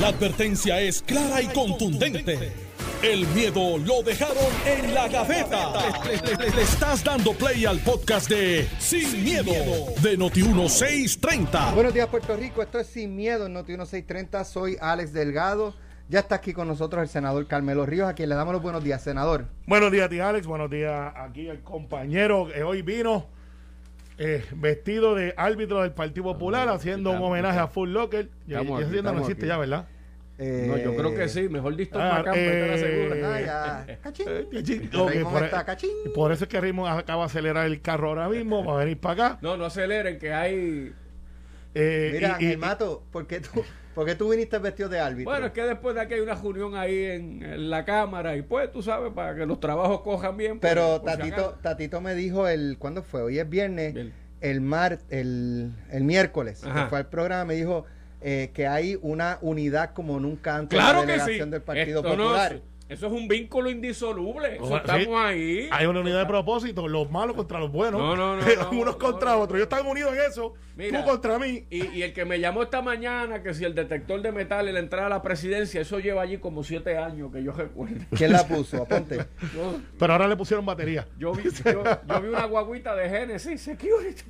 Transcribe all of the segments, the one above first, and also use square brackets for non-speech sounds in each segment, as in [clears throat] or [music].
La advertencia es clara y contundente. El miedo lo dejaron en la gaveta. Le, le- le- le estás dando play al podcast de Sin, miedo, de Noti1630. Buenos días, Puerto Rico. Esto es Sin Miedo en Noti 1630. Soy Alex Delgado. Ya está aquí con nosotros el senador Carmelo Ríos, a quien le damos los buenos días, senador. Buenos días, tía Alex. Buenos días aquí el compañero que hoy vino eh, vestido de árbitro del Partido Popular haciendo un homenaje a Full Locker. Y Estamos esa aquí, tienda no existe aquí. ya, ¿verdad? Eh, No, yo creo que sí. Mejor listo ah, para acá, eh. Ah, ya. Cachín. Eh, cachín. Por, está cachín. por eso es que Raymond acaba de acelerar el carro ahora mismo para venir para acá. No, no aceleren, que hay... Eh, Mira, y- y- Mato, ¿por qué, tú, ¿por qué tú viniste vestido de árbitro? Bueno, es que después de aquí hay una reunión ahí en, en la Cámara y pues, tú sabes, para que los trabajos cojan bien. pues, Pero por Tatito. Tatito me dijo el, ¿cuándo fue? Hoy es viernes, Bien. el mar, el, el miércoles, que fue al programa, me dijo eh, que hay una unidad como nunca antes Claro en la que sí. delegación del Partido Esto no- Popular. Eso es un vínculo indisoluble. Eso estamos sí. ahí. hay una unidad de propósito, los malos contra los buenos. No, no, no, [laughs] no, Unos no, contra no, otros. no. Ellos están unidos en eso. Mira. tú contra mí. Y, y el que me llamó esta mañana, que si el detector de metal en la entrada a la presidencia, eso lleva allí como siete años que yo recuerdo. ¿Quién la puso? Aponte. Yo, Pero ahora le pusieron batería. yo vi, yo, yo vi una guaguita de Genesis Security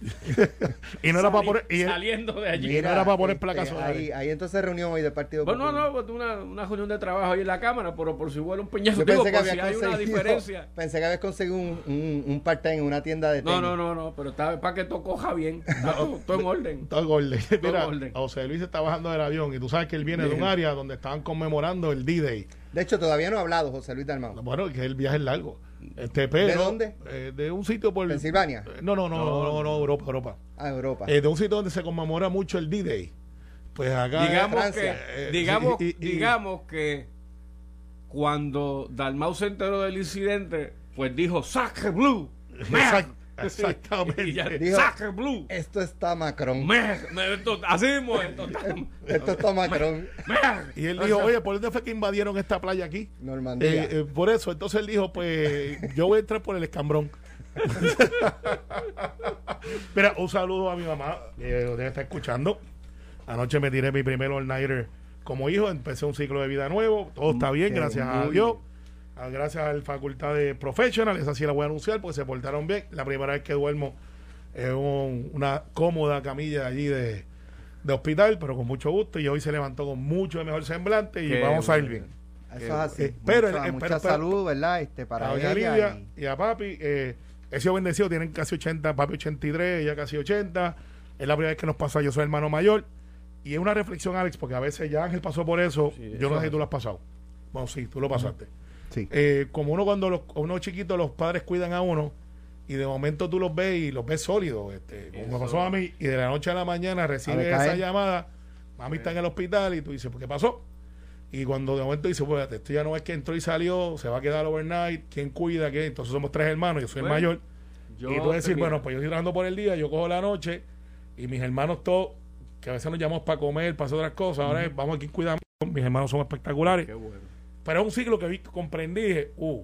[laughs] Y no era para poner. Y, saliendo de allí. Mira, era para poner placas este, solares. ahí, ahí entonces reunión hoy del Partido Bueno, no, Popular. no, pues, una, una reunión de trabajo ahí en la Cámara, pero por si huele un peñazo, Yo digo, pensé que si había hay una conseguido, diferencia. [laughs] pensé que habías conseguido un, un, un part-time en una tienda de tenis. No, no, no, no, pero está para que todo coja bien. [laughs] Está todo, todo en orden. Todo orden. Mira, orden. José Luis está bajando del avión y tú sabes que él viene de un área donde estaban conmemorando el D-Day. De hecho, todavía no ha hablado José Luis Dalmau. Bueno, que el viaje es largo. Este, pero, ¿De dónde? eh, de un sitio por... ¿Pensilvania? Eh, No, no, no, no, no, no, Europa, Europa. A Europa. Eh, de un sitio donde se conmemora mucho el D-Day. Pues acá... digamos que, Eh, digamos, y- y- digamos que cuando Dalmau se enteró del incidente, pues dijo, Sacre Blue. Exact- man". exactamente. [laughs] Ya, Dijo- Sacre Blue. Esto está Macron. Man. Me- esto- Así mismo. Esto está [laughs] Macron. Man. Y él dijo, oye, ¿por dónde fue que invadieron esta playa aquí? Normandía. Eh, eh, por eso, entonces él dijo, pues yo voy a entrar por el escambrón. [laughs] Mira, un saludo a mi mamá, que debe estar escuchando. Anoche me tiré mi primer all-nighter como hijo, empecé un ciclo de vida nuevo, todo está bien, Qué gracias a Dios. Ah, Gracias al Facultad de Professional, esa sí la voy a anunciar porque se portaron bien. La primera vez que duermo en un- una cómoda camilla allí de, de hospital, pero con mucho gusto. Y hoy se levantó con mucho mejor semblante y Qué vamos a ir bien. Eso es así. eh, pero, mucha eh, mucha pero- pero- salud, ¿verdad? Este, para a ella. Lidia y- y... a papi. Eh, he sido bendecido, tienen casi 80, papi 83, ella casi 80. Es la primera vez que nos pasa, yo soy hermano mayor. Y es una reflexión, Alex, porque a veces ya Ángel pasó por eso. Sí, yo no sé si tú lo has pasado. Bueno, sí, tú lo pasaste. Sí. Eh, como uno cuando los, uno chiquito, los padres cuidan a uno y de momento tú los ves y los ves sólidos. Este, como me pasó a mí y de la noche a la mañana recibe esa llamada, mami está en el hospital y tú dices, ¿por qué pasó? Y cuando de momento dices, pues esto ya no es que entró y salió, se va a quedar overnight, ¿quién cuida? ¿Qué? Entonces somos tres hermanos, yo soy Bueno, el mayor. Yo y tú decir, bueno, pues yo estoy trabajando por el día, yo cojo la noche y mis hermanos todos, que a veces nos llamamos para comer, para hacer otras cosas, ahora es, vamos aquí cuidamos, mis hermanos son espectaculares. Qué bueno. Pero es un ciclo que vi, comprendí y dije, uh,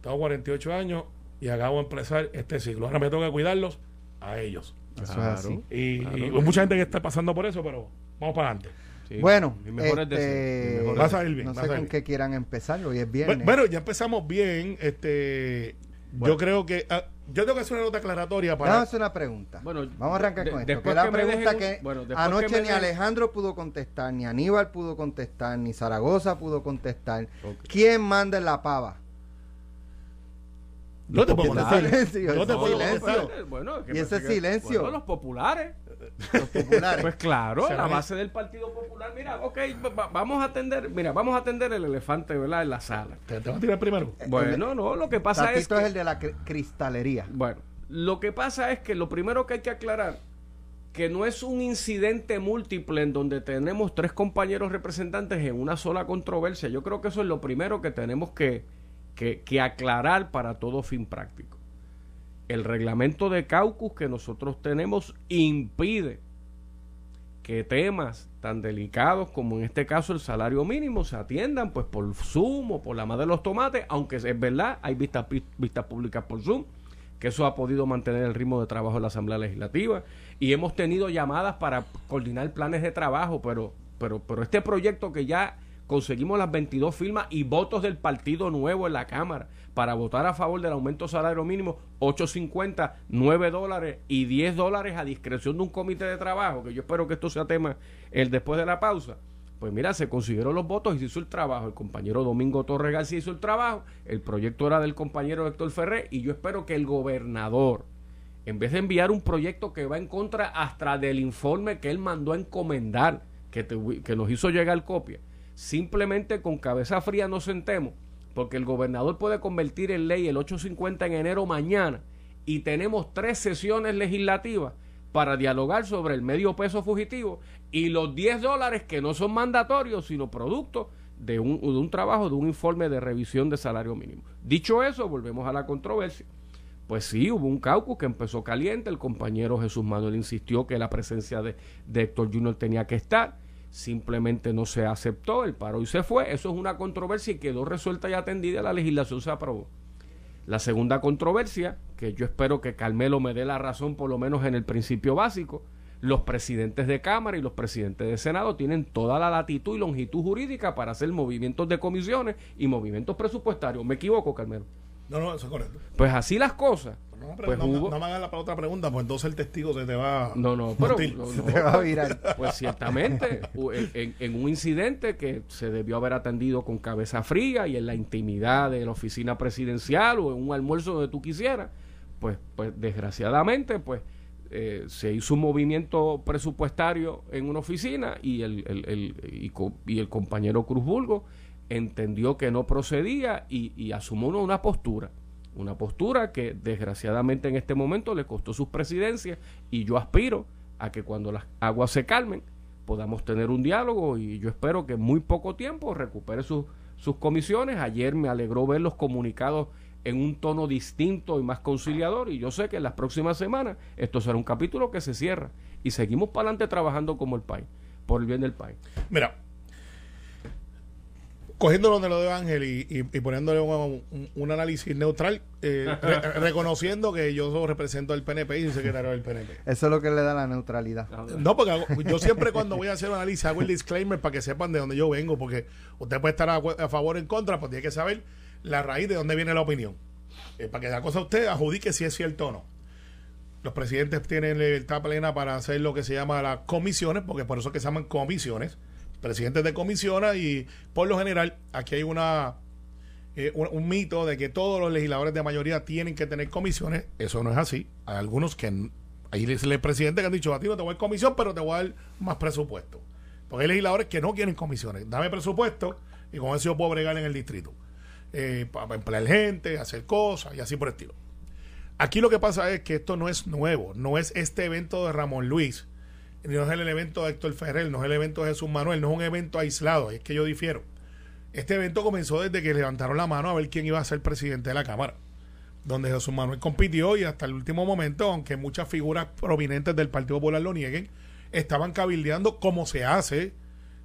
tengo 48 años y acabo de empezar este ciclo. Ahora me toca cuidarlos a ellos. Eso es Claro. así. Y, Claro. y mucha gente que está pasando por eso, pero vamos para adelante. Sí, Bueno, este, Vas a ir bien, no sé con qué quieran empezar. Hoy es viernes. Bueno, ya empezamos bien. Este, Yo creo que. ah, yo tengo que hacer una nota aclaratoria para. Vamos a hacer una pregunta. Bueno, Vamos a arrancar de- con esto. después Que la que pregunta dejen que bueno, anoche que ni dejen- Alejandro pudo contestar, ni Aníbal pudo contestar, ni Zaragoza pudo contestar. ¿Quién manda en la pava? No te puedo contestar. silencio, No te puedo silencio. contestar. Bueno, que Y ese que- silencio. bueno, los populares. Los populares. Pues claro, la base del Partido Popular. Mira, ok, va- vamos a atender, mira, vamos a atender el elefante, ¿verdad? En la sala. ¿Te, te vas a tirar primero? Bueno, no, lo que pasa es que, es el de la cri- cristalería. bueno, lo que pasa es que lo primero que hay que aclarar que no es un incidente múltiple en donde tenemos tres compañeros representantes en una sola controversia. Yo creo que eso es lo primero que tenemos que, que, que aclarar para todo fin práctico. El reglamento de caucus que nosotros tenemos impide que temas tan delicados como en este caso el salario mínimo se atiendan pues por Zoom o por la madre de los tomates, aunque es verdad, hay vistas, vistas públicas por Zoom, que eso ha podido mantener el ritmo de trabajo de la Asamblea Legislativa y hemos tenido llamadas para coordinar planes de trabajo, pero, pero, pero este proyecto que ya conseguimos las 22 firmas y votos del Partido Nuevo en la Cámara para votar a favor del aumento salario mínimo 8.50, 9 dólares y 10 dólares a discreción de un comité de trabajo, que yo espero que esto sea tema el después de la pausa. Pues mira, se consiguieron los votos y se hizo el trabajo. El compañero Domingo Torres García hizo el trabajo, el proyecto era del compañero Héctor Ferrer y yo espero que el gobernador, en vez de enviar un proyecto que va en contra hasta del informe que él mandó a encomendar, que, que nos hizo llegar copia, simplemente con cabeza fría nos sentemos, porque el gobernador puede convertir en ley el 850 en enero mañana y tenemos tres sesiones legislativas para dialogar sobre el medio peso fugitivo y los 10 dólares que no son mandatorios, sino producto de un, de un trabajo, de un informe de revisión de salario mínimo. Dicho eso, volvemos a la controversia. Pues sí, hubo un caucus que empezó caliente, el compañero Jesús Manuel insistió que la presencia de, de Héctor Junior tenía que estar, simplemente no se aceptó, el paro y se fue, eso es una controversia y quedó resuelta y atendida, la legislación se aprobó. La segunda controversia, que yo espero que Carmelo me dé la razón por lo menos en el principio básico, los presidentes de Cámara y los presidentes de Senado tienen toda la latitud y longitud jurídica para hacer movimientos de comisiones y movimientos presupuestarios. ¿Me equivoco, Carmelo? No, no, eso es correcto. Pues así las cosas. No, pues no, hubo- no me hagas la otra pregunta, pues entonces el testigo se te va. No, no, pero no, Se te va a virar. Pues ciertamente, en, en- en un incidente que se debió haber atendido con cabeza fría y en la intimidad de la oficina presidencial o en un almuerzo donde tú quisieras, pues, pues desgraciadamente, pues eh, se hizo un movimiento presupuestario en una oficina y el, el- el- y, co- y el compañero Cruz Bulgo entendió que no procedía y, y asumió una- postura. Una postura que desgraciadamente en este momento le costó sus presidencias y yo aspiro a que cuando las aguas se calmen podamos tener un diálogo y yo espero que en muy poco tiempo recupere sus, sus comisiones. Ayer me alegró ver los comunicados en un tono distinto y más conciliador y yo sé que en las próximas semanas esto será un capítulo que se cierra y seguimos para adelante trabajando como el país, por el bien del país. Mira, cogiéndolo de lo de Ángel y, y- y poniéndole un, un- un análisis neutral, eh, re- [laughs] reconociendo que yo represento al PNP y soy secretario del PNP. Eso es lo que le da la neutralidad. No, porque hago- yo siempre cuando voy a hacer un análisis hago el disclaimer para que sepan de dónde yo vengo, porque usted puede estar a, a favor o en contra, pues tiene que saber la raíz de dónde viene la opinión. Eh, para que la cosa usted adjudique si es cierto o no. Los presidentes tienen libertad plena para hacer lo que se llama las comisiones, porque por eso es que se llaman comisiones. Presidentes de comisiones y por lo general aquí hay una eh, un, mito de que todos los legisladores de mayoría tienen que tener comisiones. Eso no es así. Hay algunos que hay les- presidentes que han dicho a ti no te voy a comisión, pero te voy a dar más presupuesto. Porque hay legisladores que no quieren comisiones. Dame presupuesto y con eso yo puedo bregar en el distrito. Eh, para emplear gente, hacer cosas y así por el estilo. Aquí lo que pasa es que esto no es nuevo, no es este evento de Ramón Luis, no es el evento de Héctor Ferrer, no es el evento de Jesús Manuel, no es un evento aislado, es que yo difiero. Este evento comenzó desde que levantaron la mano a ver quién iba a ser presidente de la Cámara, donde Jesús Manuel compitió y hasta el último momento, aunque muchas figuras prominentes del Partido Popular lo nieguen, estaban cabildeando como se hace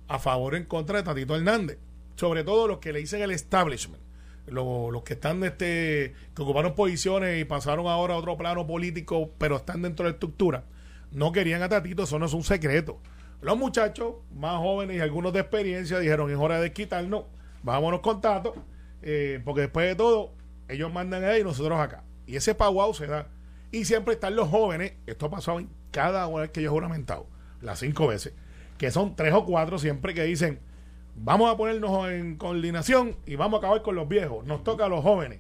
a favor o en contra de Tatito Hernández. Sobre todo los que le dicen el establishment. Los, los que están este que ocuparon posiciones y pasaron ahora a otro plano político, pero están dentro de la estructura, no querían a Tatito, eso no es un secreto. Los muchachos más jóvenes y algunos de experiencia dijeron es hora de quitarnos, vámonos con Tato, eh, porque después de todo, ellos mandan ahí y nosotros acá. Y ese pauau se da. Y siempre están los jóvenes, esto ha pasado en cada vez que yo he juramentado, las cinco veces, que son tres o cuatro siempre que dicen, vamos a ponernos en coordinación y vamos a acabar con los viejos, nos toca a los jóvenes.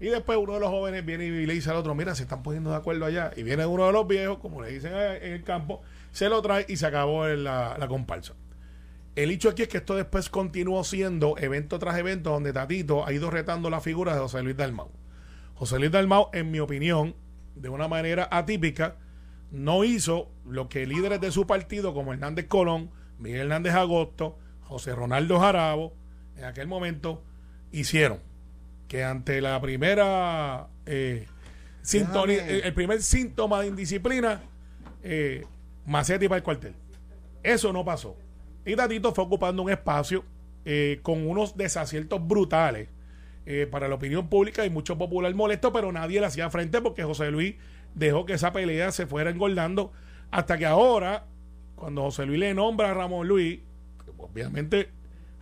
Y después uno de los jóvenes viene y le dice al otro, mira, se están poniendo de acuerdo allá. Y viene uno de los viejos, como le dicen en el campo, se lo trae y se acabó la, la comparsa. El hecho aquí es que esto después continuó siendo evento tras evento donde Tatito ha ido retando la figura de José Luis Dalmau. José Luis Dalmau, en mi opinión, de una manera atípica, no hizo lo que líderes de su partido como Hernández Colón, Miguel Hernández Agosto, José Ronaldo Jarabo, en aquel momento hicieron. Que ante la primera eh, sintonía, Déjame- el, el primer síntoma de indisciplina, eh, Macetti para el cuartel. Eso no pasó. Y Tatito fue ocupando un espacio eh, con unos desaciertos brutales eh, para la opinión pública y mucho popular molesto, pero nadie le hacía frente porque José Luis dejó que esa pelea se fuera engordando hasta que ahora, cuando José Luis le nombra a Ramón Luis obviamente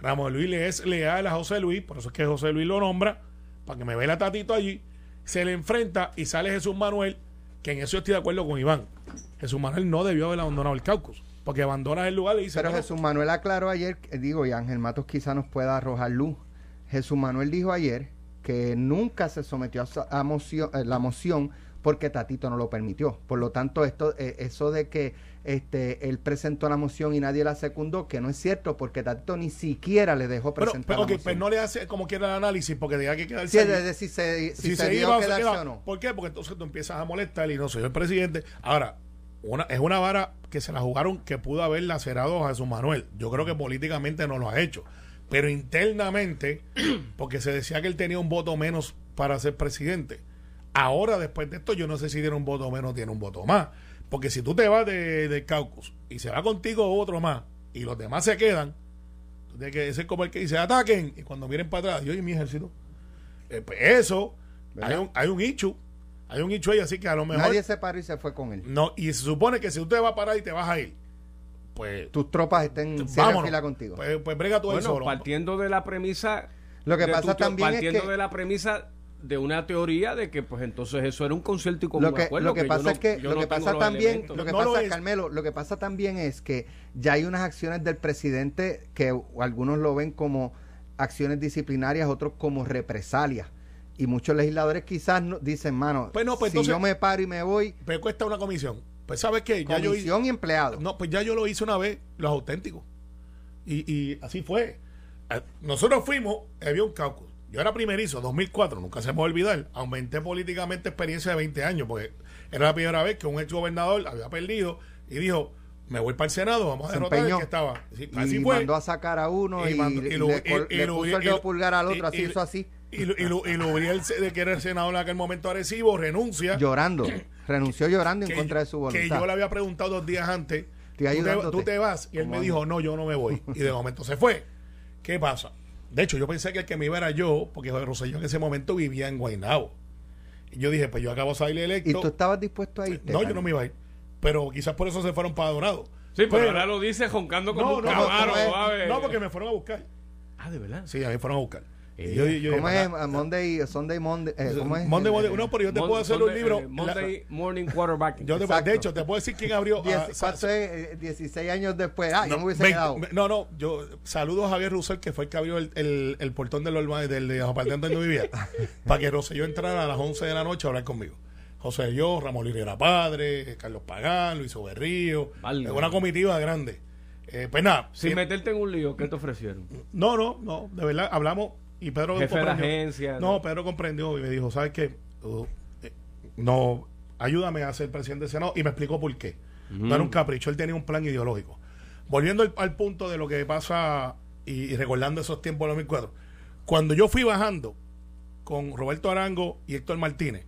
Ramón Luis le es leal a José Luis, por eso es que José Luis lo nombra, para que me vea Tatito allí, se le enfrenta y sale Jesús Manuel, que en eso estoy de acuerdo con Iván. Jesús Manuel no debió haber abandonado el Caucus, porque abandona el lugar y dice... Pero "No, Jesús Manuel aclaró ayer, eh, digo, y Ángel Matos quizá nos pueda arrojar luz. Jesús Manuel dijo ayer que nunca se sometió a, esa- a moción, eh, la moción porque Tatito no lo permitió. Por lo tanto, esto, eh, eso de que este, él presentó la moción y nadie la secundó, que no es cierto, porque Tatito ni siquiera le dejó Pero, presentar pero, la ok, moción. pues no le hace como quiera el análisis porque tenía que quedarse Sí, es decir, si, si se, se, iba se quedarse o no. ¿Por qué? Porque entonces tú empiezas a molestar y no soy el presidente. Ahora, una, es una vara que se la jugaron que pudo haber lacerado a Jesús Manuel. Yo creo que políticamente no lo ha hecho. Pero internamente, [clears throat] porque se decía que él tenía un voto menos para ser presidente. Ahora, después de esto, yo no sé si tiene un voto menos o tiene un voto más. Porque si tú te vas de, del caucus y se va contigo otro más y los demás se quedan, tú tienes que ser como el que dice ataquen y cuando miren para atrás, yo y mi ejército. Eh, pues eso, ¿Verdad? hay un, hay un ichu, hay un ichu ahí, así que a lo mejor. Nadie se paró y se fue con él. No, y se supone que si tú te vas a parar y te vas a ir, pues. Tus tropas estén en fila contigo. Pues, pues brega tú ahí Bueno, solo. partiendo de la premisa. Lo que pasa tu también es Partiendo que- de la premisa de una teoría de que, pues entonces eso era un concierto y como lo que, lo que pasa es que lo que pasa también lo que No pasa. Carmelo lo que pasa también es que ya hay unas acciones del presidente que algunos lo ven como acciones disciplinarias otros como represalias y muchos legisladores quizás no- dicen mano Pues no, pues si entonces- yo me paro y me voy Pues cuesta una comisión. Pues sabes qué, ya yo hice. comisión y empleado No, pues ya yo lo hice una vez, los auténticos. Y, y así fue. Eh, Nosotros fuimos, había un caucus. Yo era primerizo, 2004, nunca se me va a olvidar. Aumenté políticamente experiencia de 20 años, porque era la primera vez que un ex gobernador había perdido y dijo: Me voy para el Senado, vamos a derrotar al que estaba. Sí, y así fue. mandó a sacar a uno y, mandó- le, lo- le col- y- y le lo- puso y- el dedo y- pulgar al otro y- así y- hizo así Y, lo- y, lo- y Lubriel, de que era el senador en aquel momento agresivo, renuncia. llorando [clears throat] renunció llorando en que- contra de su Que voluntad yo le había preguntado dos días antes. Tú te, tú te vas. Y él ¿Cómo me dijo, no, yo no me voy. Y de momento se fue. ¿Qué pasa? De hecho, yo pensé que el que me iba era yo, porque José Rosselló en ese momento vivía en Guaynabo. Y yo dije, pues yo acabo de salir electo. y tú estabas dispuesto a irte no, yo no me iba a ir. Pero quizás por eso se fueron para Dorado. Sí, pero ahora lo dice joncando como no, un no, camaro. no, no, porque me fueron a buscar. Ah, de verdad. Sí, a mí fueron a buscar. Eh, yo- yo dije, ¿Cómo "Para- es Monday, Sunday, Monday? eh, ¿Cómo es? Monday, Monday- no, pero yo te Mon- puedo hacer Sunday- un libro. eh, Monday Morning Quarterback. Yo te- de hecho, te puedo decir quién abrió. Diez- ah, sa- ¿Cuánto es? Eh, 16 años después. Ah, yo me hubiese 20 quedado. No, no, yo saludo a Javier Russell, que fue el que abrió el, el, el portón del, Olma- del de apartamento donde vivía, [laughs] para que Rosselló entrara a las 11 de la noche a hablar conmigo. José yo, Ramón Liriera Padre, Carlos Pagán, Luis Oberrío, Vale. una comitiva grande. Eh, pues nada, Sin meterte en un lío, ¿qué te ofrecieron? no, no, no, de verdad, hablamos y Pedro Jefe de la comprendió. agencia, No, ¿no? Pedro comprendió y me dijo, ¿sabes qué? Uh, eh, no, ayúdame a ser presidente del Senado y me explicó por qué. No era un capricho, él tenía un plan ideológico. Volviendo al, al punto de lo que pasa y, y recordando esos tiempos de 2004, cuando yo fui bajando con Roberto Arango y Héctor Martínez,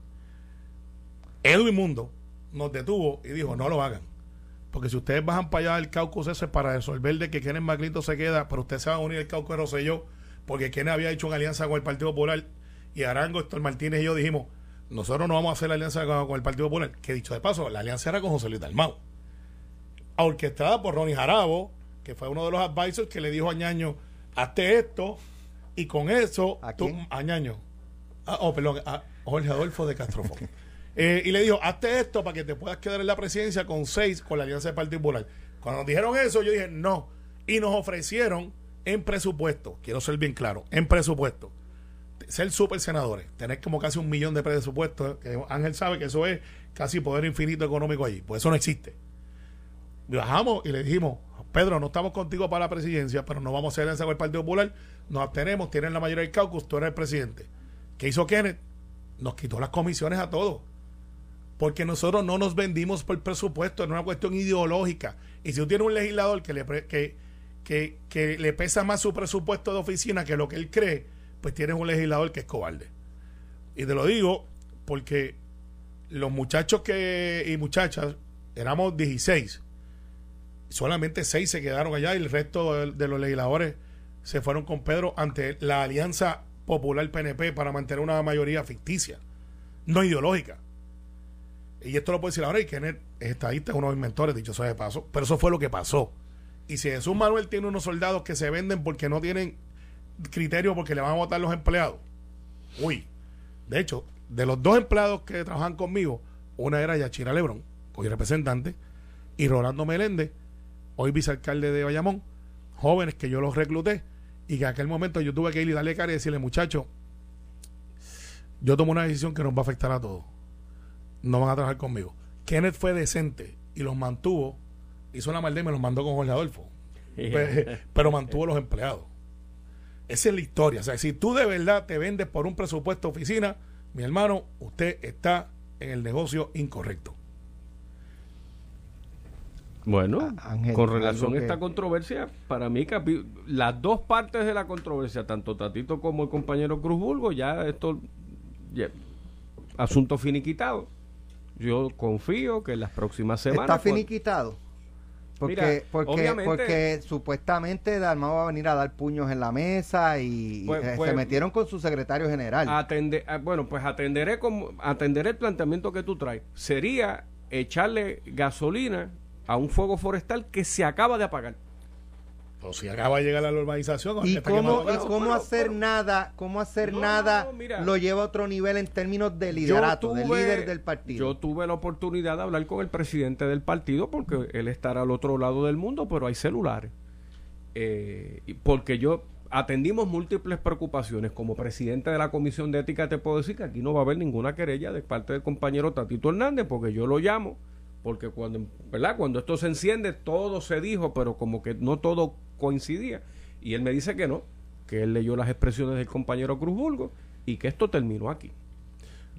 Edwin Mundo nos detuvo y dijo, no lo hagan. Porque si ustedes bajan para allá el caucus ese para resolver de que Kenneth Maglito se queda, pero ustedes se van a unir al caucus de Rosselló, porque Kenneth había hecho una alianza con el Partido Popular y Arango, Héctor Martínez y yo dijimos, nosotros no vamos a hacer la alianza con, con el Partido Popular. Que dicho de paso, la alianza era con José Luis Dalmau. Orquestada por Ronnie Jarabo, que fue uno de los advisors que le dijo a Ñaño, hazte esto, y con eso, ¿A tú- a Ñaño. Ah, oh, perdón, a Jorge Adolfo de Castrofón. [laughs] Eh, y le dijo, hazte esto para que te puedas quedar en la presidencia con seis con la alianza del Partido Popular. Cuando nos dijeron eso, yo dije, no. Y nos ofrecieron en presupuesto, quiero ser bien claro, en presupuesto, ser super senadores, tener como casi un millón de presupuestos, que Ángel sabe que eso es casi poder infinito económico allí, pues eso no existe. Bajamos y le dijimos, Pedro, no estamos contigo para la presidencia, pero no vamos a hacer alianza con el Partido Popular, nos abstenemos, tienen la mayoría del caucus, tú eres el presidente. ¿Qué hizo Kenneth? Nos quitó las comisiones a todos. Porque nosotros no nos vendimos por presupuesto, es una cuestión ideológica. Y si tú tienes un legislador que le, que, que, le pesa más su presupuesto de oficina que lo que él cree, pues tienes un legislador que es cobarde. Y te lo digo porque los muchachos que y muchachas éramos 16. Solamente 6 se quedaron allá y el resto de, los legisladores se fueron con Pedro ante la Alianza Popular PNP para mantener una mayoría ficticia, no ideológica. Y esto lo puedo decir ahora, y Kenneth es estadista, es uno de mis mentores, dicho sea de paso, pero eso fue lo que pasó. Y si Jesús Manuel tiene unos soldados que se venden porque no tienen criterio porque le van a votar los empleados. Uy, de hecho, de los dos empleados que trabajan conmigo, una era Yachira Lebrón, hoy representante, y Rolando Meléndez, hoy vicealcalde de Bayamón, jóvenes que yo los recluté y que en aquel momento yo tuve que ir y darle cara y decirle, muchachos, yo tomo una decisión que nos va a afectar a todos. No van a trabajar conmigo. Kenneth fue decente y los mantuvo, hizo una maldad y me los mandó con Jorge Adolfo. [laughs] Pe- Pero mantuvo los empleados. Esa es la historia. O sea, si tú de verdad te vendes por un presupuesto de oficina, mi hermano, usted está en el negocio incorrecto. Bueno, Ángel, con relación a esta que- controversia, para mí las dos partes de la controversia, tanto Tatito como el compañero Cruz Bulgo, ya esto ya, asunto finiquitado. Yo confío que en las próximas semanas Está pues, finiquitado. Porque, Mira, porque, porque supuestamente Dalmau va a venir a dar puños en la mesa y Pues- eh, pues- se metieron con su secretario general. atende- ah, bueno, pues atenderé como atenderé el planteamiento que tú traes. Sería echarle gasolina a un fuego forestal que se acaba de apagar. O si acaba de llegar a la urbanización, ¿Y cómo, y cómo Bueno, hacer bueno. nada, cómo hacer No, nada no, mira. lo lleva a otro nivel en términos de liderato, de tuve- líder del partido? Yo tuve la oportunidad de hablar con el presidente del partido porque él estará al otro lado del mundo, pero hay celulares. Eh, y porque yo atendimos múltiples preocupaciones. Como presidente de la Comisión de Ética te puedo decir que aquí no va a haber ninguna querella de parte del compañero Tatito Hernández porque yo lo llamo porque cuando, ¿verdad? Cuando esto se enciende todo se dijo, pero como que no todo coincidía. Y él me dice que no, que él leyó las expresiones del compañero Cruz Bulgo y que esto terminó aquí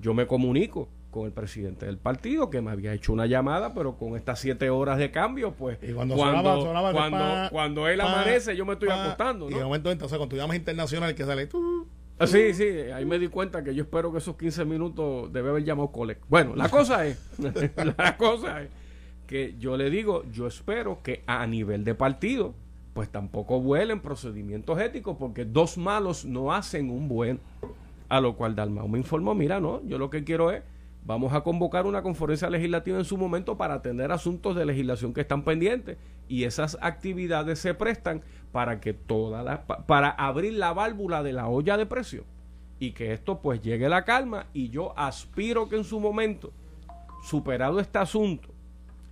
yo me comunico con el presidente del partido que me había hecho una llamada, pero con estas siete horas de cambio, pues Y cuando, cuando, sonaba, sonaba ese cuando, pa, cuando él pa, amanece, yo me estoy pa, acostando. Y de momento entonces cuando tú llamas internacional que sale tú. Ah, Sí, sí, ahí me di cuenta que yo espero que esos 15 minutos debe haber llamado Colec. Bueno, la cosa es, [laughs] la cosa es que yo le digo, yo espero que a nivel de partido, pues tampoco vuelen procedimientos éticos, porque dos malos no hacen un buen. A lo cual Dalmau me informó, mira, no, yo lo que quiero es, vamos a convocar una conferencia legislativa en su momento para atender asuntos de legislación que están pendientes y esas actividades se prestan para que toda la, pa- para abrir la válvula de la olla de presión y que esto pues llegue a la calma y yo aspiro que en su momento superado este asunto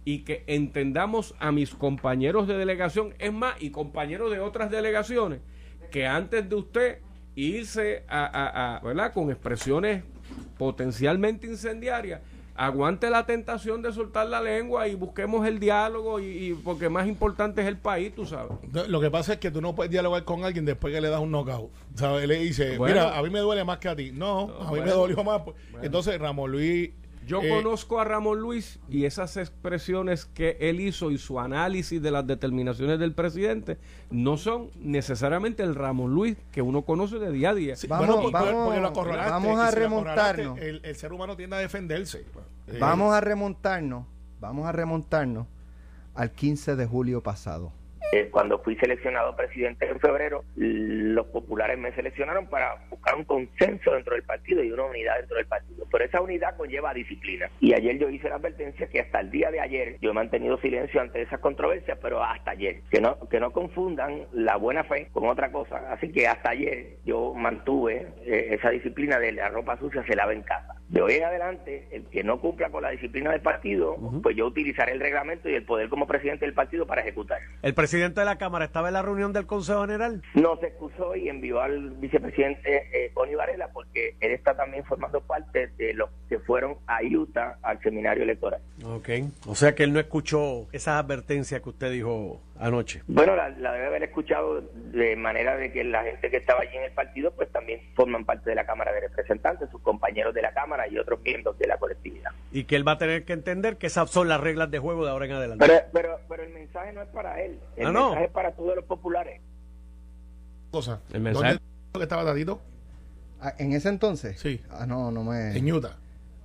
y que entendamos a mis compañeros de delegación, es más, y compañeros de otras delegaciones, que antes de usted irse a, a- a, ¿verdad? con expresiones potencialmente incendiarias, aguante la tentación de soltar la lengua y busquemos el diálogo y, y porque más importante es el país, tú sabes. Lo que pasa es que tú no puedes dialogar con alguien después que le das un knockout. ¿Sabes? Le dice, Bueno. mira, a mí me duele más que a ti. No, a mí me dolió más. pues. Entonces Ramón Luis. Yo eh, conozco a Ramón Luis y esas expresiones que él hizo y su análisis de las determinaciones del presidente no son necesariamente el Ramón Luis que uno conoce de día a día. sí, Vamos- bueno, vamos- lo a y si lo remontarnos. El, el ser humano tiende a defenderse. Eh, Vamos a remontarnos, vamos a remontarnos al 15 de julio pasado. Eh, cuando fui seleccionado presidente en febrero, los populares me seleccionaron para buscar un consenso dentro del partido y una unidad dentro del partido. Pero esa unidad conlleva disciplina. Y ayer yo hice la advertencia que hasta el día de ayer yo he mantenido silencio ante esas controversias, pero hasta ayer. Que no, que no confundan la buena fe con otra cosa. Así que hasta ayer yo mantuve eh, esa disciplina de la ropa sucia se lava en casa. De hoy en adelante, el que no cumpla con la disciplina del partido, pues yo utilizaré el reglamento y el poder como presidente del partido para ejecutar. ¿El presidente de la Cámara estaba en la reunión del Consejo General? No se excusó y envió al vicepresidente eh, Varela porque él está también formando parte de los que fueron a Utah al seminario electoral. Ok. O sea que él no escuchó esas advertencias que usted dijo anoche. Bueno, la, la debe haber escuchado de manera de que la gente que estaba allí en el partido pues también forman parte de la Cámara de Representantes, sus compañeros de la Cámara y otros miembros de la colectividad. Y que él va a tener que entender que esas son las reglas de juego de ahora en adelante. Pero, pero, pero el mensaje no es para él, el Ah, no. mensaje es para todos los populares. cosa. El mensaje- ¿Dónde que estaba Tatito? Ah, ¿En ese entonces? Sí. Ah, no, no me... En Utah.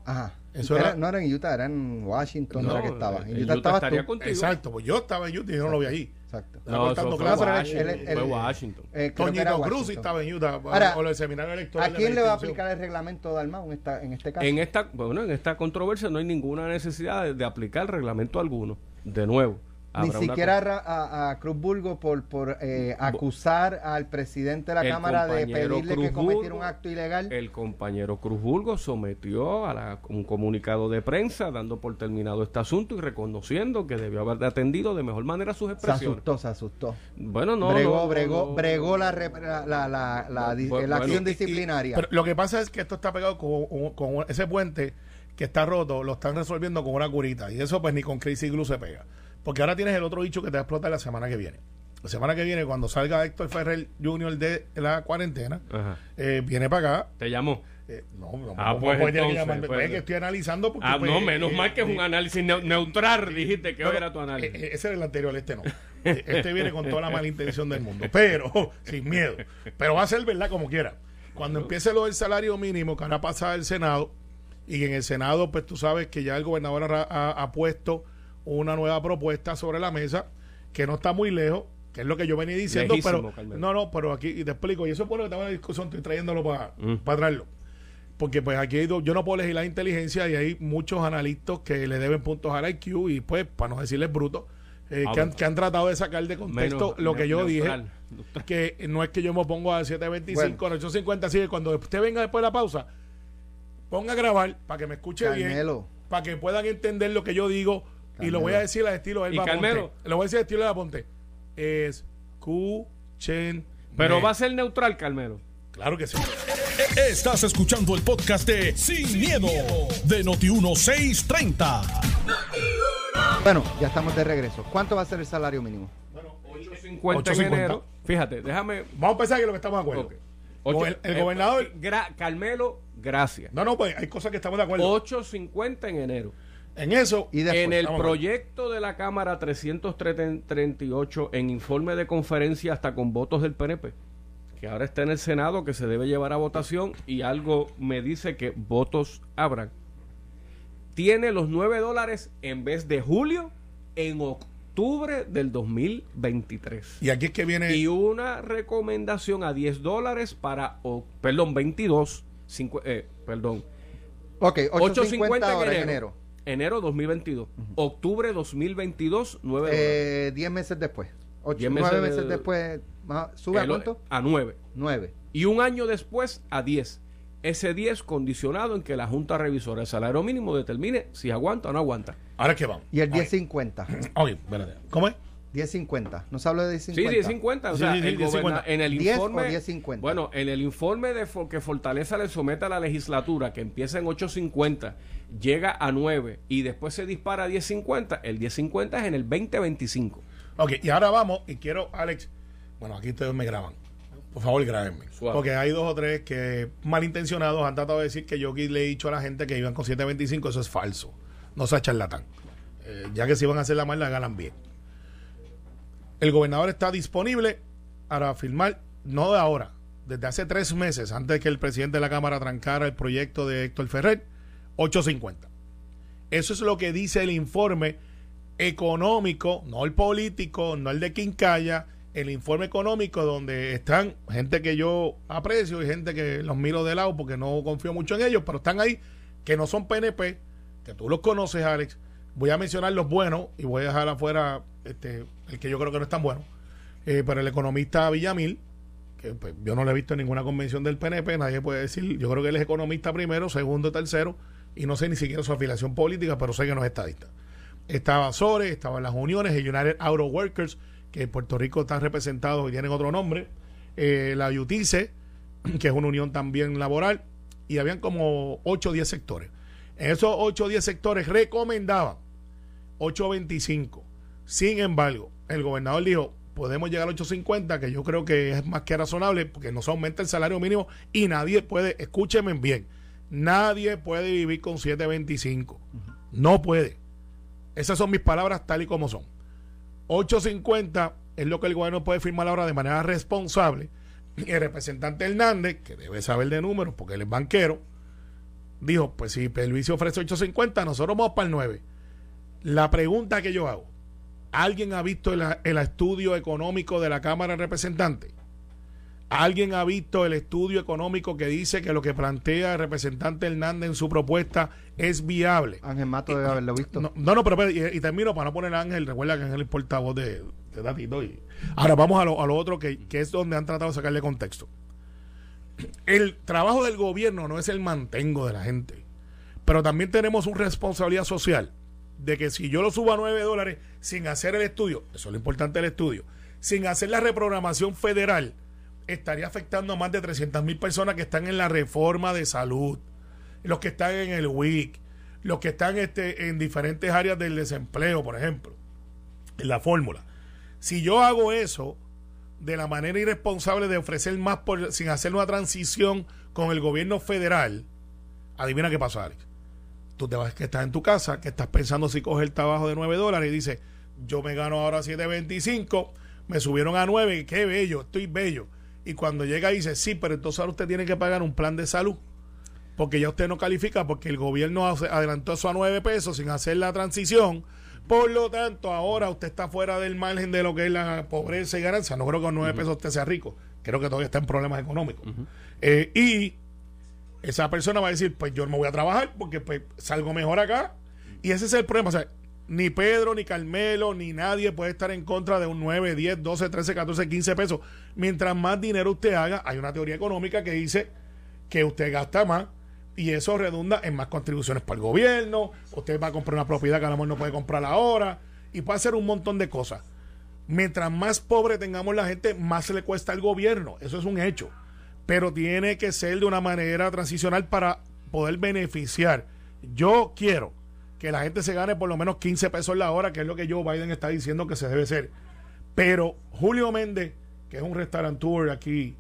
Ajá. Eso Era- era- no era en Utah, era en Washington, No, era que estaba. En en Utah, Utah estabas estaría tú. contigo. Exacto, pues yo estaba en Utah y yo no lo vi allí. Exacto. Estaba No, cortando eso fue. Washington. Él- él- fue Washington. Eh, Toñito Cruz estaba en Utah Ahora, o el seminario electoral. ¿A quién le va a aplicar el reglamento de Almao en, esta, en este caso? En esta, bueno, en esta controversia no hay ninguna necesidad de, de aplicar reglamento alguno. De nuevo, Ni una siquiera ra- a, a Cruz Burgo por, por eh, acusar al presidente de la El Cámara de pedirle que cometiera Burgo, un acto ilegal. El compañero Cruz Burgos sometió a la- un comunicado de prensa dando por terminado este asunto y reconociendo que debió haber atendido de mejor manera sus se expresiones. asustó, se asustó. Bueno, no. bregó, no, bregó, no. bregó la, la, la, la, acción bueno, Y- disciplinaria. pero lo que pasa es que esto está pegado con, con- con ese puente que está roto, lo están resolviendo con una curita. Y eso pues ni con Crazy Glue se pega. Porque ahora tienes el otro bicho que te va a explotar la semana que viene. La semana que viene, cuando salga Héctor Ferrer Jr. de la cuarentena, eh, viene para acá. Te llamó. Eh, no, no, Ah, no, pues entonces, pues, que estoy analizando porque... Ah, pues, no, menos eh, mal que es un eh, análisis neu- neutral, dijiste que hoy era tu análisis. ese era el anterior, este no. [laughs] Este viene con toda la mala intención del mundo, pero [laughs] sin miedo. Pero va a ser verdad como quiera. Cuando empiece lo del salario mínimo, que ahora pasa el Senado, y en el Senado, pues tú sabes que ya el gobernador ha, ha- ha puesto una nueva propuesta sobre la mesa, que no está muy lejos, que es lo que yo venía diciendo, Lejísimo, pero no, no, pero aquí y te explico, y eso es por lo que estaba en la discusión, estoy trayéndolo para Mm. traerlo. Porque pues aquí hay yo no puedo elegir la inteligencia y hay muchos analistas que le deben puntos al IQ y pues, para no decirles bruto, eh, Ah, que, han, bueno. que han tratado de sacar de contexto Menos lo que yo neutral. dije, que no es que yo me pongo a 725, a 850, así que cuando usted venga después de la pausa, ponga a grabar para que me escuche bien, para que puedan entender lo que yo digo y lo voy a decir al estilo de Y Carmelo. Ponte. Lo voy a decir al estilo de Elba Ponte. Escuchen. Pero va a ser neutral, Carmelo. Claro que sí. Estás escuchando el podcast de Sin, miedo, de Noti1630. Bueno, ya estamos de regreso. ¿Cuánto va a ser el salario mínimo? 50 en 8.50. enero. Fíjate, déjame. Vamos a pensar que lo que estamos de acuerdo. El- el gobernador- eh, gra- Carmelo, gracias. No, no, pues hay cosas que estamos de acuerdo. 8.50 en enero. En eso, Y después, en el proyecto de la Cámara 338, en informe de conferencia hasta con votos del PNP, que ahora está en el Senado, que se debe llevar a votación, y algo me dice que votos habrán, tiene los 9 dólares en vez de julio, en octubre del 2023. y aquí es que viene. Y una recomendación a 10 dólares para, o- perdón, 22, cincu- eh, perdón, Ok, 850 850 ahora en en enero. enero. Enero 2022. Octubre 2022, 9 dólares. Eh, 10 meses después. 8, Diez 9 meses meses, de- después. ¿Sube a cuánto? A 9. 9. Y un año después a 10. Ese 10 condicionado en que la Junta Revisora del Salario Mínimo determine si aguanta o no aguanta. Ahora que vamos. Y el Ok. 1050. Ok, espérate. ¿Cómo es? 1050. ¿No se habla de Sí, 1050? 1050. O Sí, sea, sí, sí, el 10.50. goberna- en el 10 o informe. 10.50. Bueno, en el informe de que Fortaleza le somete a la legislatura, que empieza en 850, llega a 9 y después se dispara a 1050, el 1050 es en el 2025. Ok, y ahora vamos, y quiero, Alex, bueno, aquí ustedes me graban. Por favor, grábenme. Suave. Porque hay dos o tres que malintencionados han tratado de decir que yo aquí le he dicho a la gente que iban con 725, eso es falso. No sea charlatán. Eh, ya que si van a hacer la mal, la ganan bien. El gobernador está disponible para firmar, no de ahora, desde hace tres meses, antes de que el presidente de la Cámara trancara el proyecto de Héctor Ferrer, 850. Eso es lo que dice el informe económico, no el político, no el de Quincaya, el informe económico donde están gente que yo aprecio y gente que los miro de lado porque no confío mucho en ellos, pero están ahí que no son PNP, que tú los conoces, Alex. Voy a mencionar los buenos y voy a dejar afuera este, el que yo creo que no es tan bueno. Eh, pero el economista Villamil, que pues, yo no lo he visto en ninguna convención del PNP, nadie puede decir, yo creo que él es economista primero, segundo, tercero, y no sé ni siquiera su afiliación política, pero sé que no es estadista. Estaba Sores, estaban las uniones, el United Auto Workers, que en Puerto Rico están representados y tienen otro nombre, eh, la UTICE, que es una unión también laboral, y habían como 8 o 10 sectores. En esos 8 o 10 sectores recomendaban 8.25. Sin embargo, el gobernador dijo, podemos llegar a 8.50, que yo creo que es más que razonable, porque no se aumenta el salario mínimo y nadie puede, escúchenme bien, nadie puede vivir con 7.25. No puede. Esas son mis palabras tal y como son. 8.50 es lo que el gobierno puede firmar ahora de manera responsable. Y el representante Hernández, que debe saber de números porque él es banquero, dijo, pues si Luis ofrece 8.50, nosotros vamos para el 9. La pregunta que yo hago, ¿alguien ha visto el, el estudio económico de la Cámara de Representantes? ¿Alguien ha visto el estudio económico que dice que lo que plantea el representante Hernández en su propuesta es viable? Ángel Mato debe haberlo visto. No, no, no, pero, y, y termino para no poner a Ángel. Recuerda que Ángel es portavoz de. Y, ahora vamos a lo, a lo otro que, que es donde han tratado de sacarle contexto. El trabajo del gobierno no es el mantengo de la gente, pero también tenemos una responsabilidad social de que si yo lo subo a 9 dólares sin hacer el estudio, eso es lo importante del estudio, sin hacer la reprogramación federal, estaría afectando a más de 300 mil personas que están en la reforma de salud, los que están en el WIC, los que están este, en diferentes áreas del desempleo, por ejemplo, en la fórmula. Si yo hago eso de la manera irresponsable de ofrecer más por, sin hacer una transición con el gobierno federal, adivina qué pasa, Alex. Tú te vas que estás en tu casa, que estás pensando si coges el trabajo de 9 dólares y dices, yo me gano ahora 7.25, me subieron a 9, qué bello, estoy bello. Y cuando llega dice, sí, pero entonces ahora usted tiene que pagar un plan de salud. Porque ya usted no califica porque el gobierno adelantó eso a 9 pesos sin hacer la transición. Por lo tanto, ahora usted está fuera del margen de lo que es la pobreza y ganancia. No creo que con 9 pesos usted sea rico. Creo que todavía está en problemas económicos. Eh, y esa persona va a decir, pues yo me voy a trabajar porque pues salgo mejor acá. Y ese es el problema. O sea, ni Pedro, ni Carmelo, ni nadie puede estar en contra de un 9, 10, 12, 13, 14, 15 pesos. Mientras más dinero usted haga, hay una teoría económica que dice que usted gasta más y eso redunda en más contribuciones para el gobierno. Usted va a comprar una propiedad que a lo mejor no puede comprar ahora y puede hacer un montón de cosas. Mientras más pobre tengamos la gente, más se le cuesta al gobierno. Eso es un hecho. Pero tiene que ser de una manera transicional para poder beneficiar. Yo quiero que la gente se gane por lo menos 15 pesos la hora, que es lo que Joe Biden está diciendo que se debe ser. Pero Julio Méndez, que es un restaurateur aquí,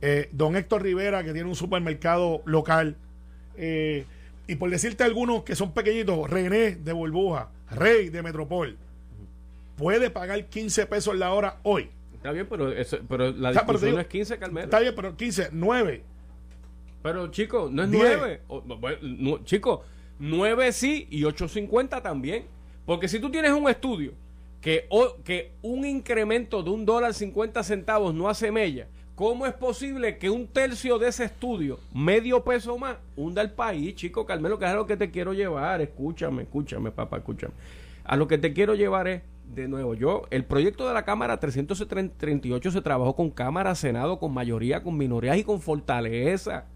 eh, don Héctor Rivera, que tiene un supermercado local, eh, y por decirte algunos que son pequeñitos, René de Burbuja, Rey de Metropol, puede pagar 15 pesos la hora hoy. Está bien, pero, eso- pero la pero discusión digo- no es 15, Carmelo. Está bien, pero 15, 9. Pero, chico, no es Diez. 9. Bueno, chico, 9 sí y 8.50 también. Porque si tú tienes un estudio que, o- que un incremento de un dólar 50 centavos no hace mella, ¿cómo es posible que un tercio de ese estudio, medio peso más, hunda el país, chico Carmelo, que es a lo que te quiero llevar? Escúchame, escúchame, papá, escúchame. A lo que te quiero llevar es, de nuevo, yo, el proyecto de la Cámara 338 se trabajó con Cámara, Senado, con mayoría, con minorías y con fortaleza.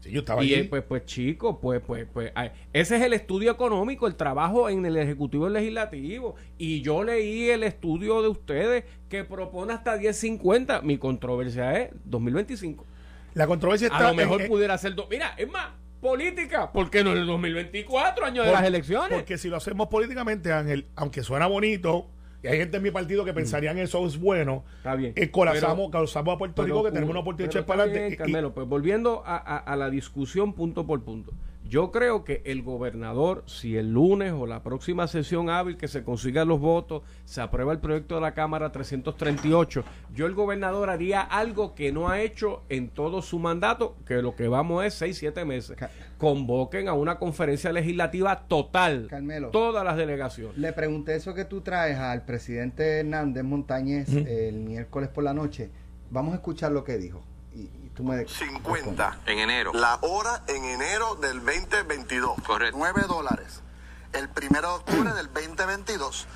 Sí, yo estaba Y allí. eh, pues, pues chico, pues, pues, pues, ay, ese es el estudio económico, el trabajo en el Ejecutivo y el Legislativo. Y yo leí el estudio de ustedes que propone hasta 1050. Mi controversia es 2025. la controversia está A lo mejor en- pudiera ser. do- Mira, es más, política. ¿Por qué no en el 2024, año de las elecciones? Porque si lo hacemos políticamente, Ángel, aunque suena bonito, y hay gente en mi partido que pensarían eso es bueno, Está bien. eh, colapsamos, a Puerto Pero, Rico que tenemos una oportunidad de echar para adelante. Carmelo, pues volviendo a, a- a la discusión punto por punto. Yo creo que el gobernador, si el lunes o la próxima sesión hábil que se consigan los votos, se aprueba el proyecto de la Cámara 338, yo el gobernador haría algo que no ha hecho en todo su mandato, que lo que vamos es 6, 7 meses. Convoquen a una conferencia legislativa total. Carmelo. Todas las delegaciones. Le pregunté eso que tú traes al presidente Hernández Montañez el miércoles por la noche. Vamos a escuchar lo que dijo. Y, y tú me 50 En enero. la hora en enero del 2022. Correcto. 9 dólares. El 1 de octubre del 2022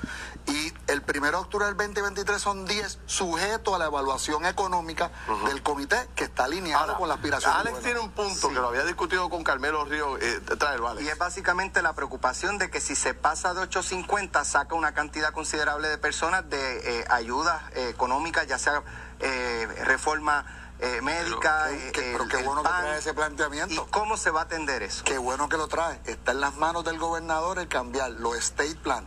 y el 1 de octubre del 2023 son 10 sujetos a la evaluación económica del comité que está alineado con la aspiración. Alex tiene un punto que lo había discutido con Carmelo Río. Eh, tráelo, Alex. Y es básicamente la preocupación de que si se pasa de 8.50 saca una cantidad considerable de personas de eh, ayudas eh, económicas, ya sea eh, reforma eh, médica, Pero, eh, qué- el- pero qué el bueno que PAN. trae ese ¿Y planteamiento. cómo se va a atender eso? Qué bueno que lo trae. Está en las manos del gobernador el cambiar los state plan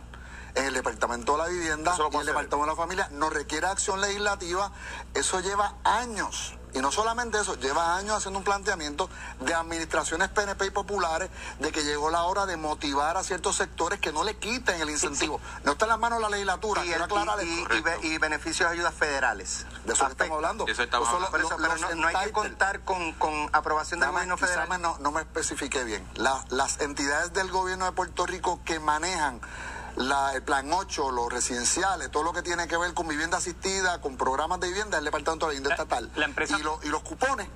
en el Departamento de la Vivienda y el. Departamento de la Familia. No requiere acción legislativa. Eso lleva años. Y no solamente eso, lleva años haciendo un planteamiento de administraciones PNP y populares de que llegó la hora de motivar a ciertos sectores que no le quiten el incentivo. No está en las manos de la legislatura. Y, el- aclarar y- y- y be- y beneficios de ayudas federales. De eso estamos hablando. Eso estamos hablando. Eso, pero no, no hay que contar con, con aprobación del gobierno federal. no, no me especifiqué bien. La- las entidades del gobierno de Puerto Rico que manejan la- el plan 8, los residenciales, todo lo que tiene que ver con vivienda asistida, con programas de vivienda, es el Departamento de la Vivienda Estatal. la empresa- y, lo- y los cupones,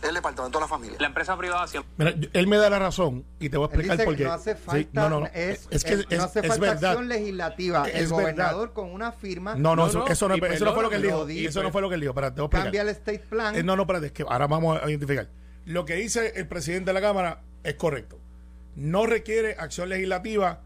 es el Departamento de la Familia. La empresa privada siempre. Mira, él me da la razón y te voy a Él explicar dice por que qué. no hace Sí, falta, no, no, no. es, es que es- no hace es falta verdad. acción legislativa. Es el verdad. gobernador con una firma No, no, No, eso, no, eso no, y eso no fue lo que él dijo. Y eso no fue lo que él dijo. Espérate, te voy a explicar. cambia el state plan. Eh, no, no, espérate, es que ahora vamos a identificar. Lo que dice el presidente de la Cámara es correcto. No requiere acción legislativa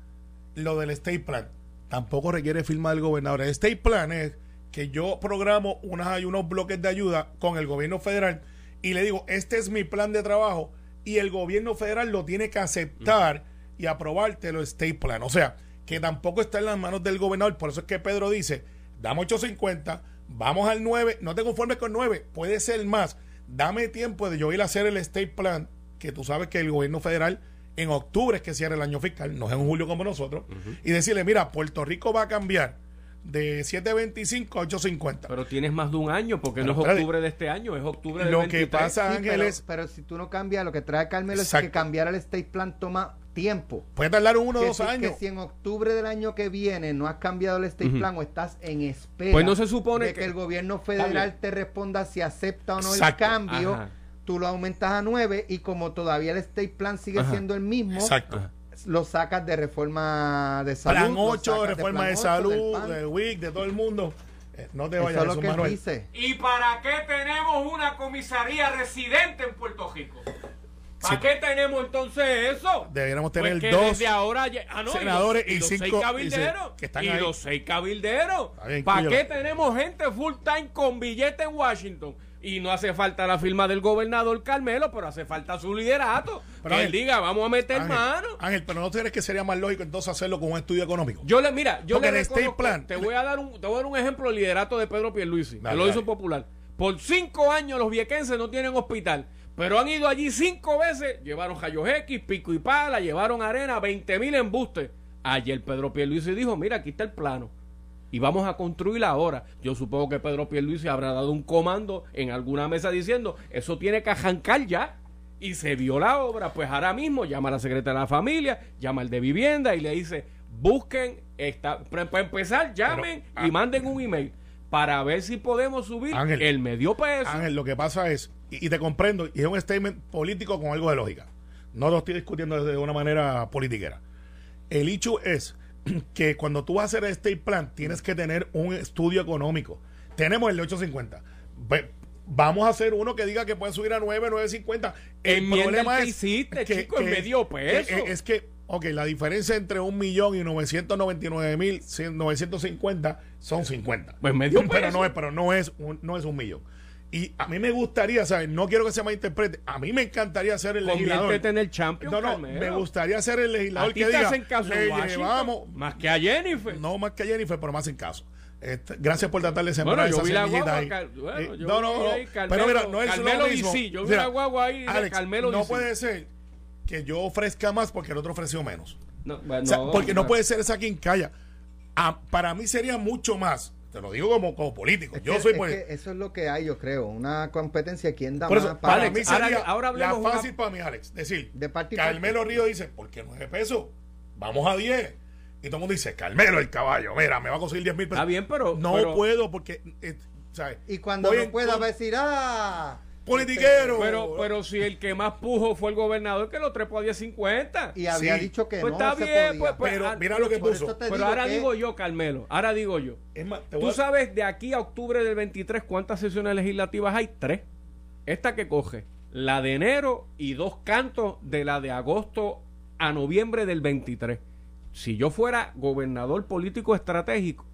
lo del state plan. Tampoco requiere firma del gobernador. El state plan es que yo programo unas, unos bloques de ayuda con el gobierno federal y le digo, este es mi plan de trabajo y el gobierno federal lo tiene que aceptar y aprobarte el state plan. O sea, que tampoco está en las manos del gobernador. Por eso es que Pedro dice, dame 850, vamos al 9, no te conformes con 9, puede ser más. Dame tiempo de yo ir a hacer el state plan, que tú sabes que el gobierno federal en octubre es que cierra el año fiscal, no es en julio como nosotros, y decirle, mira, Puerto Rico va a cambiar de 725 a 850. Pero tienes más de un año, porque Pero no es espérate. octubre de este año, es octubre del Lo que 23. pasa, Sí, Ángel, pero, si tú no cambias, lo que trae Carmelo es que cambiar el state plan toma tiempo. Puede tardar uno o dos si, años. que si en octubre del año que viene no has cambiado el state plan o estás en espera Pues no se supone de que, que- el gobierno federal te responda si acepta o no Exacto. el cambio, Ajá. Tú lo aumentas a 9 y como todavía el state plan sigue Ajá. siendo el mismo, Exacto. Lo sacas de reforma de salud. Plan lo 8, sacas reforma de 8, salud, de WIC, de todo el mundo. Eh, no te Eso vayas, es lo que dice. ¿Y para qué tenemos una comisaría residente en Puerto Rico? ¿Para Sí. qué tenemos entonces eso? Deberíamos Pues tener que dos desde ahora ya- ah, no, y los- senadores y cinco- seis cabilderos. y se- que están y ahí. los seis cabilderos. ¿Para qué tenemos gente full time con billete en Washington? Y no hace falta la firma del gobernador Carmelo, pero hace falta su liderato. Pero que él diga, vamos a meter Ángel, mano. Ángel, pero no tú crees que sería más lógico entonces hacerlo con un estudio económico. Yo le, mira, yo Porque le el state reconozco- plan- te voy a dar un, te voy a dar un ejemplo del liderato de Pedro Pierluisi, Dale, que lo hizo popular. Por cinco años los viequenses no tienen hospital, pero han ido allí cinco veces, llevaron rayos X, pico y pala, llevaron arena, 20 mil embustes. Ayer Pedro Pierluisi dijo, mira, aquí está el plano. Y vamos a construir ahora. Yo supongo que Pedro Pierluisi habrá dado un comando en alguna mesa diciendo, eso tiene que arrancar ya. Y se vio la obra, pues ahora mismo llama a la secretaria de la familia, llama al de vivienda y le dice, busquen, esta, para empezar, llamen Pero, y ah, manden un email para ver si podemos subir Ángel, el medio peso. Ángel, lo que pasa es, y, y te comprendo, y es un statement político con algo de lógica. No lo estoy discutiendo desde una manera politiquera. El hecho es [clears throat] que cuando tú vas a hacer el state plan, tienes que tener un estudio económico. Tenemos el de 850. Ve- Vamos a hacer uno que diga que puede subir a 9, 950. El Enmienda problema el que es hiciste, chico, en medio peso. que- es que, ok, la diferencia entre un millón y 999 mil 950 son 50. Pues medio pero peso. no es, pero no es un, no es un millón. Y a mí me gustaría, ¿sabes? No quiero que se malinterprete. A mí me encantaría ser el legislador. Conviértete en el champion, No, no, Carmelo. me gustaría ser el legislador a ti que te diga, hacen caso le en Washington, llevamos, más que a Jennifer. no más que a Jennifer, pero más en caso. Este, gracias por tratar de sembrar Bueno, yo esa vi la semillita guagua, ahí. Car- bueno, Eh, yo no, vi no, no. ahí Carmelo- pero mira, no es Carmelo lo mismo. DC, yo vi la guagua ahí de Alex, Carmelo no DC. puede ser que yo ofrezca más porque el otro ofreció menos. No, bueno, O sea, porque no no. puede ser esa quincalla. Ah, para mí sería mucho más. Te lo digo como, como político. Es yo que- soy es pues. que eso es lo que hay, yo creo. Una competencia. ¿Quién da Por más eso, para para Alex, mí sería ahora- ahora la hablemos una- fácil para mí, Alex. Decir, De parte y Carmelo Río dice, ¿por qué 9 pesos? Vamos a 10. Y todo el mundo dice, Carmelo el caballo, mira, me va a conseguir 10 mil pesos. Está bien, pero- No pero- puedo porque, eh, ¿sabes? Y cuando Voy no pueda con- decir, ah, Politiquero. Pero, pero si el que más pujo fue el gobernador que lo trepó a 10.50. y había Sí. dicho que Pues no está se bien, podía. pues, pues, Pero ah, mira lo que puso. Pero digo ahora que- digo yo, Carmelo, ahora digo yo. Es más, te voy Tú a- sabes de aquí a octubre del 23 cuántas sesiones legislativas hay? Tres. Esta que coge, la de enero y dos cantos de la de agosto a noviembre del 23. Si yo fuera gobernador político estratégico,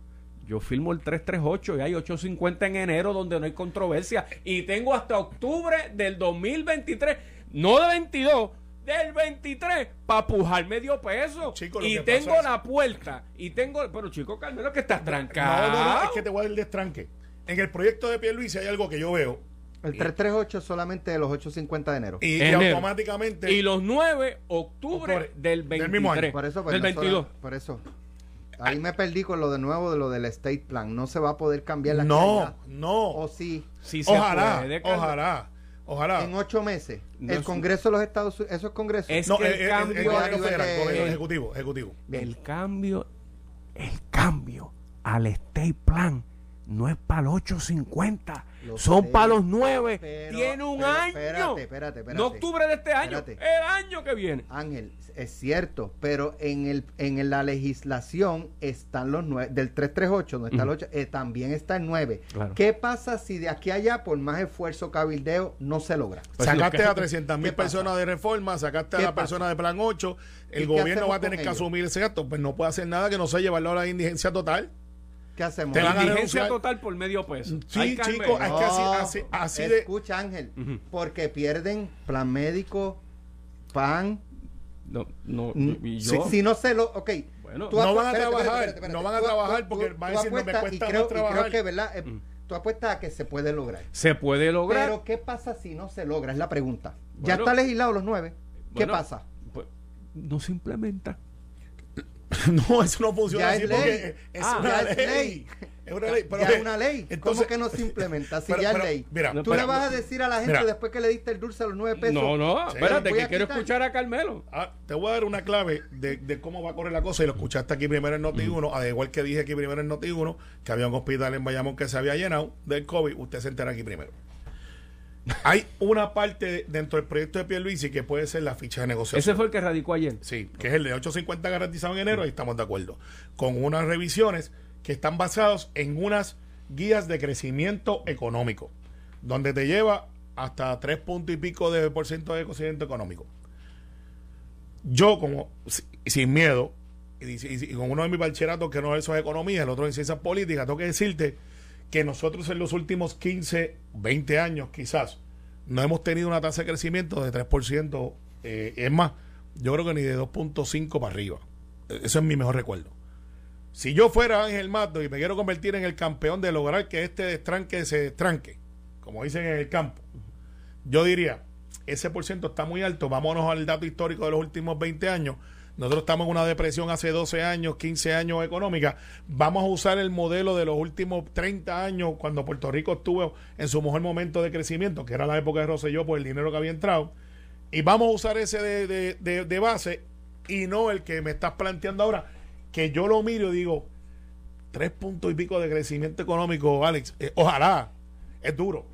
yo firmo el 338 y hay 850 en enero donde no hay controversia. Y tengo hasta octubre del 2023, no de 22, del 23, para pujar medio peso. Chico, y tengo es- la puerta. Y tengo, pero chico Carmelo, que estás trancado. No, no, no, es que te voy a dar el destranque. En el proyecto de Pierluisi hay algo que yo veo El 338 solamente de los 850 de enero. y, y Enero. automáticamente Y los 9, octubre Octubre del del 23. mismo año. Por eso, pues, del no es 22. sola- por eso. Ahí me perdí con lo de nuevo de lo del estate plan. No se va a poder cambiar la no, calidad. no. O sí, Si se ojalá, puede, ojalá, ojalá. en ocho meses. No el es- Congreso de los Estados Unidos, eso es Congreso. Es no, que el el, el- el cambio federal, de- gobierno ejecutivo, ejecutivo. El cambio el cambio al estate plan no es para el 850, Lo son sé, para los 9. pero- Tiene un pero año. espérate, espérate, espérate. No octubre de este año, Espérate. el año que viene. Ángel, es cierto, pero en el en la legislación están los nueve, del 338, donde está el 8, eh, también está el 9. Claro. ¿Qué pasa si de aquí a allá, por más esfuerzo cabildeo, no se logra? Pues sacaste a 300 mil personas de reforma, sacaste a ¿Qué la pasa? persona de plan 8, ¿Y el gobierno va a tener que ellos? asumir ese gasto, pues no puede hacer nada que no sea llevarlo a la indigencia total. ¿Qué hacemos? Te van a Indigencia renunciar. total por medio peso. Sí, Ay, Carmen. chico, es que así- No, así- así de- Escucha, Ángel, porque pierden plan médico, PAN. No, no, mm, y si, yo. si no se lo. Ok. Bueno. tú No van a espérate, trabajar, espérate, espérate, no van a tú- trabajar tú- porque tú van a decir, no, me apuestas, cuesta y más creo, y trabajar. creo que, ¿verdad? Eh, Tú apuestas a que se puede lograr. se puede lograr. Pero, ¿qué pasa si no se logra? Es la pregunta. ya Bueno. está legislado los nueve. ¿Qué Bueno, pasa? pues, no se implementa. [laughs] No, eso no funciona Ya así es porque ley. es Ah, una ya ley. es ley. Es una ley. Pero ya es una ley. entonces- ¿Cómo que no se implementa [laughs] si Pero- ya pero, es ley? mira, Tú le vas a decir a la gente Mira. después que le diste el dulce a los nueve pesos. No, no, espérate, que quiero escuchar a Carmelo. Ah, te voy a dar una clave de, de cómo va a correr la cosa y lo escuchaste aquí primero en Noti1, al igual que dije aquí primero en Noti1, que había un hospital en Bayamón que se había llenado del COVID, usted se entera aquí primero. Hay una parte dentro del proyecto de Pierluisi que puede ser la ficha de negociación. Ese fue el que radicó ayer. Sí, que es el de 850 garantizado en enero, ahí estamos de acuerdo. Con unas revisiones que están basadas en unas guías de crecimiento económico, donde te lleva hasta 3 puntos y pico de por ciento de crecimiento económico. Yo, como si- sin miedo, y, y- y con uno de mis bachilleratos que no es eso de economía, el otro en ciencias políticas, tengo que decirte que nosotros en los últimos 15, 20 años quizás, no hemos tenido una tasa de crecimiento de 3%, eh, es más, yo creo que ni de 2.5 para arriba. Eh, Eso es mi mejor recuerdo. Si yo fuera Ángel Mato y me quiero convertir en el campeón de lograr que este destranque se destranque, como dicen en el campo, yo diría, ese por ciento está muy alto, vámonos al dato histórico de los últimos 20 años. Nosotros estamos en una depresión hace 12 años, 15 años económica. Vamos a usar el modelo de los últimos 30 años, cuando Puerto Rico estuvo en su mejor momento de crecimiento, que era la época de Rosselló por el dinero que había entrado. Y vamos a usar ese de, de- de- base y no el que me estás planteando ahora, que yo lo miro y digo, tres puntos y pico de crecimiento económico, Alex. eh, ojalá, es duro.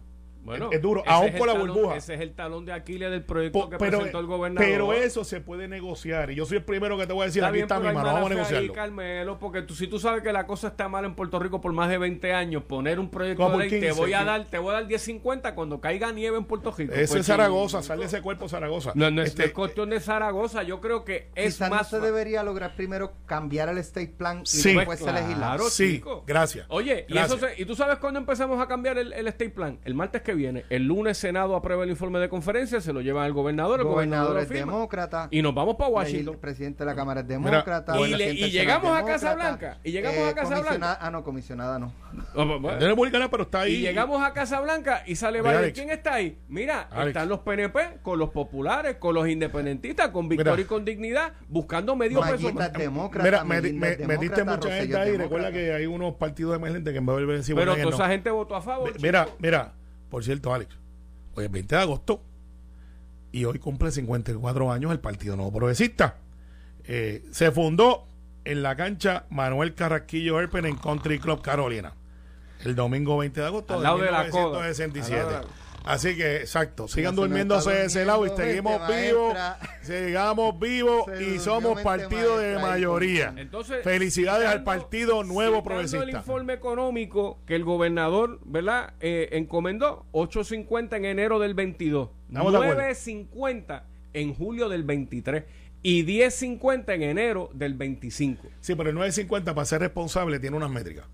Bueno, es, es duro, aún con la talón- burbuja. Ese es el talón de Aquiles del proyecto Po- que pero, presentó el gobernador. pero eso se puede negociar. Y yo soy el primero que te voy a decir, Está aquí bien, está mi mano, vamos a fe ahí, negociarlo. Carmelo, porque tú, si tú sabes que la cosa está mal en Puerto Rico por más de 20 años, poner un proyecto Como de por ley, te 15, voy a sí. dar, te voy a dar 10.50 cuando caiga nieve en Puerto Rico. Ese Pues, es Zaragoza, sale de ese cuerpo Zaragoza. No, no es, Este, no es cuestión de Zaragoza, yo creo que es más no se debería lograr primero cambiar el state plan y Sí. después se Claro, legislar. sí, chico. gracias. Oye, y, eso se- y tú sabes cuándo empezamos a cambiar el, el state plan? El martes que viene. El lunes Senado aprueba el informe de conferencia, se lo lleva al gobernador, el gobernador gobernador es demócrata. y nos vamos para El Washington. presidente de la Cámara es Mira, demócrata. y el le- y llegamos a Casa. Blanca, y llegamos a Casa Blanca. Ah, no, comisionada no. [laughs] Oh, bueno, Es republicana, pero está ahí. Y llegamos a Casa Blanca y sale Mira, Biden. Alex. ¿Quién está ahí? Mira, Alex. están los PNP con los populares, con los independentistas, con victoria Mira. y con dignidad, buscando medio peso Mayita más. es demócrata. Mira, me, me- metiste demócrata, mucha gente ahí. Recuerda que hay unos partidos emergentes que en vez de volver a decir, Pero toda no. esa gente votó a favor. Mira, mira, por cierto, Alex, hoy es 20 de agosto y hoy cumple 54 años el Partido Nuevo Progresista. Eh, se fundó en la cancha Manuel Carrasquillo Herpen en Country Club Carolina el domingo 20 de agosto Al de lado de la coda. 1967. Al lado de Así que, exacto, sigan durmiéndose ese lado y seguimos vivos, sigamos vivos Se y somos partido de mayoría. Entonces, Felicidades al Partido Nuevo Progresista. el informe económico que el gobernador, ¿verdad? Eh, encomendó 8.50 en enero del 22, Estamos de acuerdo. 9.50 en julio del 23 y 10.50 en enero del 25. Sí, pero el 950 para ser responsable tiene unas métricas.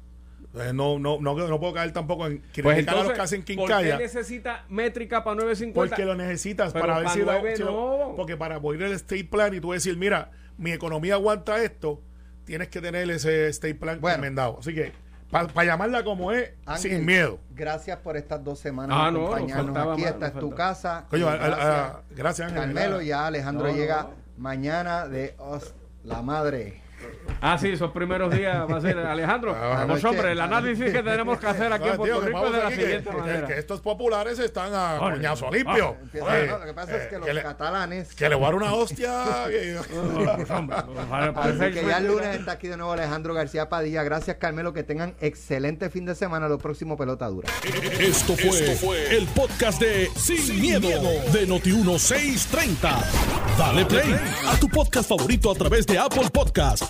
No, no, no, no puedo caer tampoco en criticar Pues a los entonces, que hacen ¿por qué quincalla. necesita métrica para 9.50? Porque lo necesitas Pero para ver si, lo- si lo-. Porque para poner el state plan y tú decir, mira, mi economía aguanta esto, tienes que tener ese state plan Bueno. enmendado. Así que, para llamarla como es, Ángel, sin miedo. Gracias por estas dos semanas Ah, no, nos acompañarnos faltaba aquí. Esta es tu casa. Coño, Y a- a- gracias, Ángel, Carmelo, ya Alejandro No, no, llega no. mañana de Os, la madre. Ah, sí, esos primeros días va a ser [laughs] Alejandro. Ah, pues hombre, el análisis que tenemos que hacer aquí No, en Puerto Rico es de la siguiente que- manera. que estos populares están a Oye, coñazo limpio. Empieza- Oye, no, lo que pasa es que eh, los le- catalanes que le voy a dar una [laughs] hostia. que- Así [laughs] que ya el lunes está aquí de nuevo Alejandro García Padilla. Gracias, Carmelo. Que tengan excelente fin de semana. Lo próximo, pelota dura. Esto fue, el podcast de Sin, miedo, de Noti1630. Dale play a tu podcast favorito a través de Apple Podcasts,